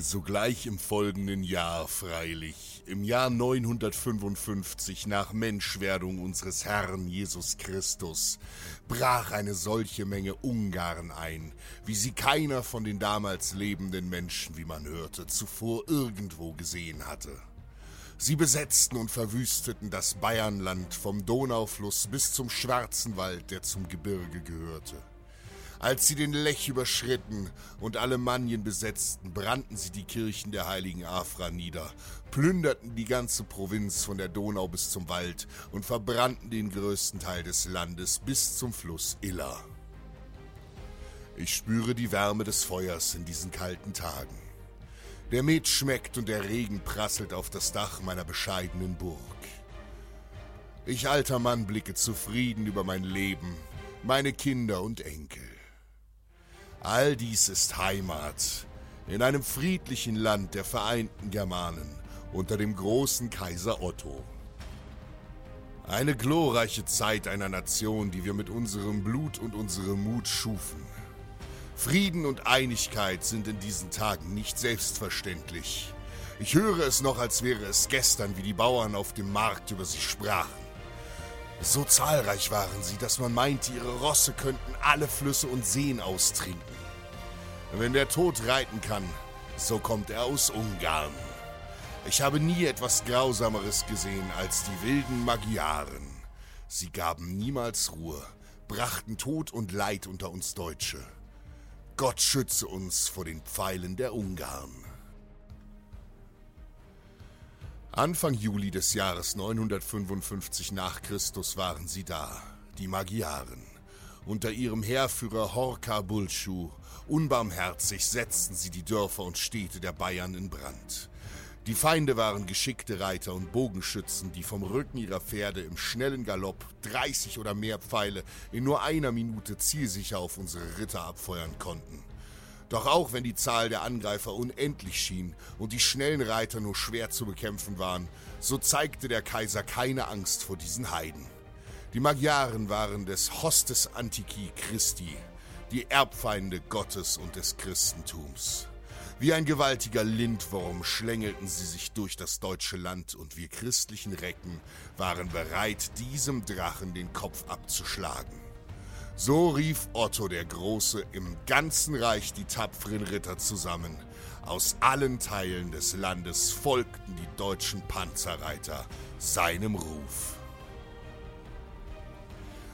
Sogleich im folgenden Jahr freilich, im Jahr 955 nach Menschwerdung unseres Herrn Jesus Christus, brach eine solche Menge Ungarn ein, wie sie keiner von den damals lebenden Menschen, wie man hörte, zuvor irgendwo gesehen hatte. Sie besetzten und verwüsteten das Bayernland vom Donaufluss bis zum Schwarzen Wald, der zum Gebirge gehörte. Als sie den Lech überschritten und Alemannien besetzten, brannten sie die Kirchen der heiligen Afra nieder, plünderten die ganze Provinz von der Donau bis zum Wald und verbrannten den größten Teil des Landes bis zum Fluss Iller. Ich spüre die Wärme des Feuers in diesen kalten Tagen. Der Met schmeckt und der Regen prasselt auf das Dach meiner bescheidenen Burg. Ich alter Mann blicke zufrieden über mein Leben, meine Kinder und Enkel. All dies ist Heimat in einem friedlichen Land der Vereinten Germanen unter dem großen Kaiser Otto. Eine glorreiche Zeit einer Nation, die wir mit unserem Blut und unserem Mut schufen. Frieden und Einigkeit sind in diesen Tagen nicht selbstverständlich. Ich höre es noch, als wäre es gestern, wie die Bauern auf dem Markt über sie sprachen. So zahlreich waren sie, dass man meinte, ihre Rosse könnten alle Flüsse und Seen austrinken. Wenn der Tod reiten kann, so kommt er aus Ungarn. Ich habe nie etwas Grausameres gesehen als die wilden Magyaren. Sie gaben niemals Ruhe, brachten Tod und Leid unter uns Deutsche. Gott schütze uns vor den Pfeilen der Ungarn. Anfang Juli des Jahres 955 nach Christus waren sie da, die Magyaren. Unter ihrem Heerführer Horka Bulschu, unbarmherzig setzten sie die Dörfer und Städte der Bayern in Brand. Die Feinde waren geschickte Reiter und Bogenschützen, die vom Rücken ihrer Pferde im schnellen Galopp 30 oder mehr Pfeile in nur einer Minute zielsicher auf unsere Ritter abfeuern konnten. Doch auch wenn die Zahl der Angreifer unendlich schien und die schnellen Reiter nur schwer zu bekämpfen waren, so zeigte der Kaiser keine Angst vor diesen Heiden. Die Magyaren waren des Hostes Antiqui Christi, die Erbfeinde Gottes und des Christentums. Wie ein gewaltiger Lindwurm schlängelten sie sich durch das deutsche Land und wir christlichen Recken waren bereit, diesem Drachen den Kopf abzuschlagen. So rief Otto der Große im ganzen Reich die tapferen Ritter zusammen. Aus allen Teilen des Landes folgten die deutschen Panzerreiter seinem Ruf.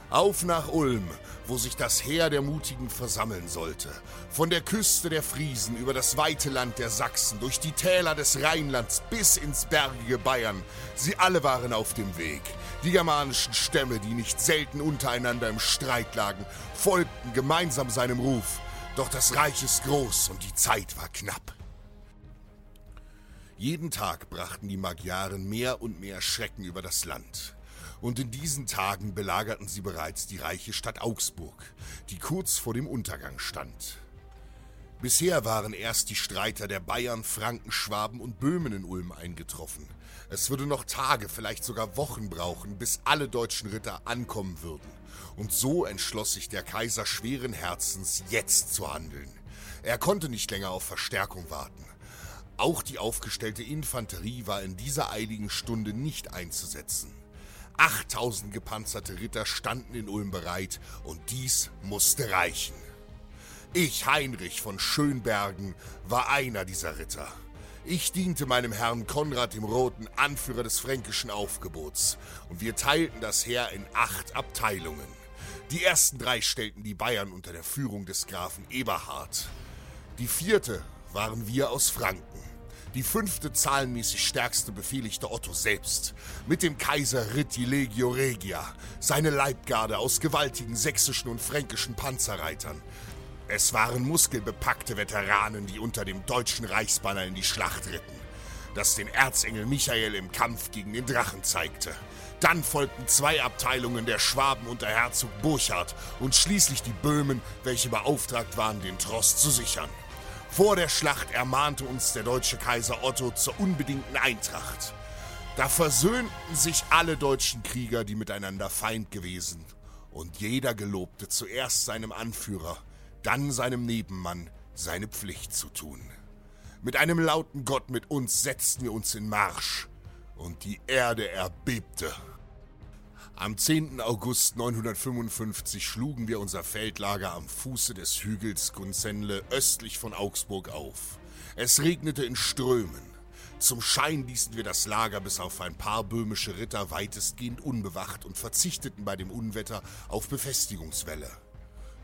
Auf nach Ulm, wo sich das Heer der Mutigen versammeln sollte. Von der Küste der Friesen über das weite Land der Sachsen, durch die Täler des Rheinlands bis ins bergige Bayern. Sie alle waren auf dem Weg. Die germanischen Stämme, die nicht selten untereinander im Streit lagen, folgten gemeinsam seinem Ruf. Doch das Reich ist groß und die Zeit war knapp. Jeden Tag brachten die Magyaren mehr und mehr Schrecken über das Land und in diesen Tagen belagerten sie bereits die reiche Stadt Augsburg, die kurz vor dem Untergang stand. Bisher waren erst die Streiter der Bayern, Franken, Schwaben und Böhmen in Ulm eingetroffen. Es würde noch Tage, vielleicht sogar Wochen brauchen, bis alle deutschen Ritter ankommen würden. Und so entschloss sich der Kaiser schweren Herzens, jetzt zu handeln. Er konnte nicht länger auf Verstärkung warten. Auch die aufgestellte Infanterie war in dieser eiligen Stunde nicht einzusetzen. 8000 gepanzerte Ritter standen in Ulm bereit und dies musste reichen. Ich, Heinrich von Schönbergen, war einer dieser Ritter. Ich diente meinem Herrn Konrad dem Roten, Anführer des fränkischen Aufgebots, und wir teilten das Heer in acht Abteilungen. Die ersten drei stellten die Bayern unter der Führung des Grafen Eberhard. Die vierte waren wir aus Franken. Die fünfte zahlenmäßig stärkste befehligte Otto selbst. Mit dem Kaiser ritt die Legio Regia, seine Leibgarde aus gewaltigen sächsischen und fränkischen Panzerreitern. Es waren muskelbepackte Veteranen, die unter dem deutschen Reichsbanner in die Schlacht ritten, das den Erzengel Michael im Kampf gegen den Drachen zeigte. Dann folgten zwei Abteilungen der Schwaben unter Herzog Burchard und schließlich die Böhmen, welche beauftragt waren, den Trost zu sichern. Vor der Schlacht ermahnte uns der deutsche Kaiser Otto zur unbedingten Eintracht. Da versöhnten sich alle deutschen Krieger, die miteinander Feind gewesen, und jeder gelobte zuerst seinem Anführer, dann seinem Nebenmann seine Pflicht zu tun. Mit einem lauten Gott mit uns setzten wir uns in Marsch, und die Erde erbebte. Am 10. August 955 schlugen wir unser Feldlager am Fuße des Hügels Gunzenle östlich von Augsburg auf. Es regnete in Strömen. Zum Schein ließen wir das Lager bis auf ein paar böhmische Ritter weitestgehend unbewacht und verzichteten bei dem Unwetter auf Befestigungswelle.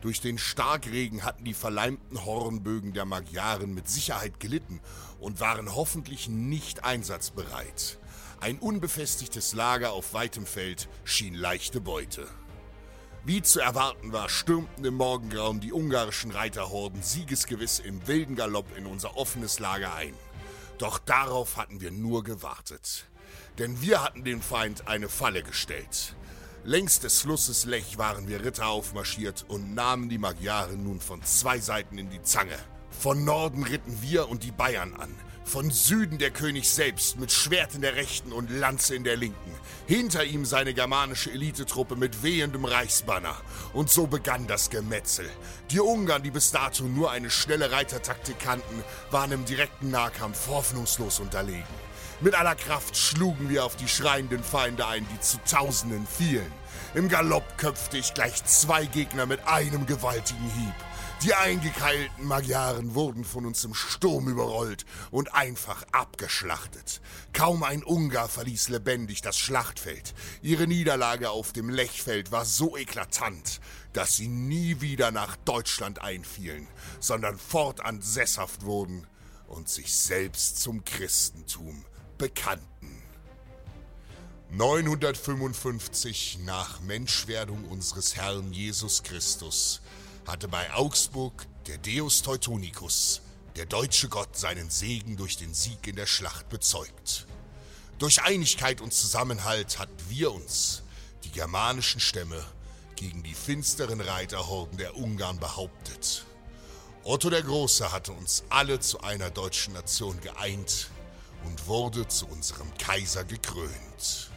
Durch den Starkregen hatten die verleimten Hornbögen der Magyaren mit Sicherheit gelitten und waren hoffentlich nicht einsatzbereit. Ein unbefestigtes Lager auf weitem Feld schien leichte Beute. Wie zu erwarten war, stürmten im Morgengrauen die ungarischen Reiterhorden siegesgewiss im wilden Galopp in unser offenes Lager ein. Doch darauf hatten wir nur gewartet. Denn wir hatten dem Feind eine Falle gestellt. Längs des Flusses Lech waren wir Ritter aufmarschiert und nahmen die Magyaren nun von zwei Seiten in die Zange. Von Norden ritten wir und die Bayern an. Von Süden der König selbst mit Schwert in der rechten und Lanze in der linken. Hinter ihm seine germanische Elitetruppe mit wehendem Reichsbanner. Und so begann das Gemetzel. Die Ungarn, die bis dato nur eine schnelle Reitertaktik kannten, waren im direkten Nahkampf hoffnungslos unterlegen. Mit aller Kraft schlugen wir auf die schreienden Feinde ein, die zu Tausenden fielen. Im Galopp köpfte ich gleich zwei Gegner mit einem gewaltigen Hieb. Die eingekeilten Magyaren wurden von uns im Sturm überrollt und einfach abgeschlachtet. Kaum ein Ungar verließ lebendig das Schlachtfeld. Ihre Niederlage auf dem Lechfeld war so eklatant, dass sie nie wieder nach Deutschland einfielen, sondern fortan sesshaft wurden und sich selbst zum Christentum bekannten. 955 nach Menschwerdung unseres Herrn Jesus Christus hatte bei Augsburg der Deus Teutonicus, der deutsche Gott, seinen Segen durch den Sieg in der Schlacht bezeugt. Durch Einigkeit und Zusammenhalt hatten wir uns, die germanischen Stämme, gegen die finsteren Reiterhorden der Ungarn behauptet. Otto der Große hatte uns alle zu einer deutschen Nation geeint und wurde zu unserem Kaiser gekrönt.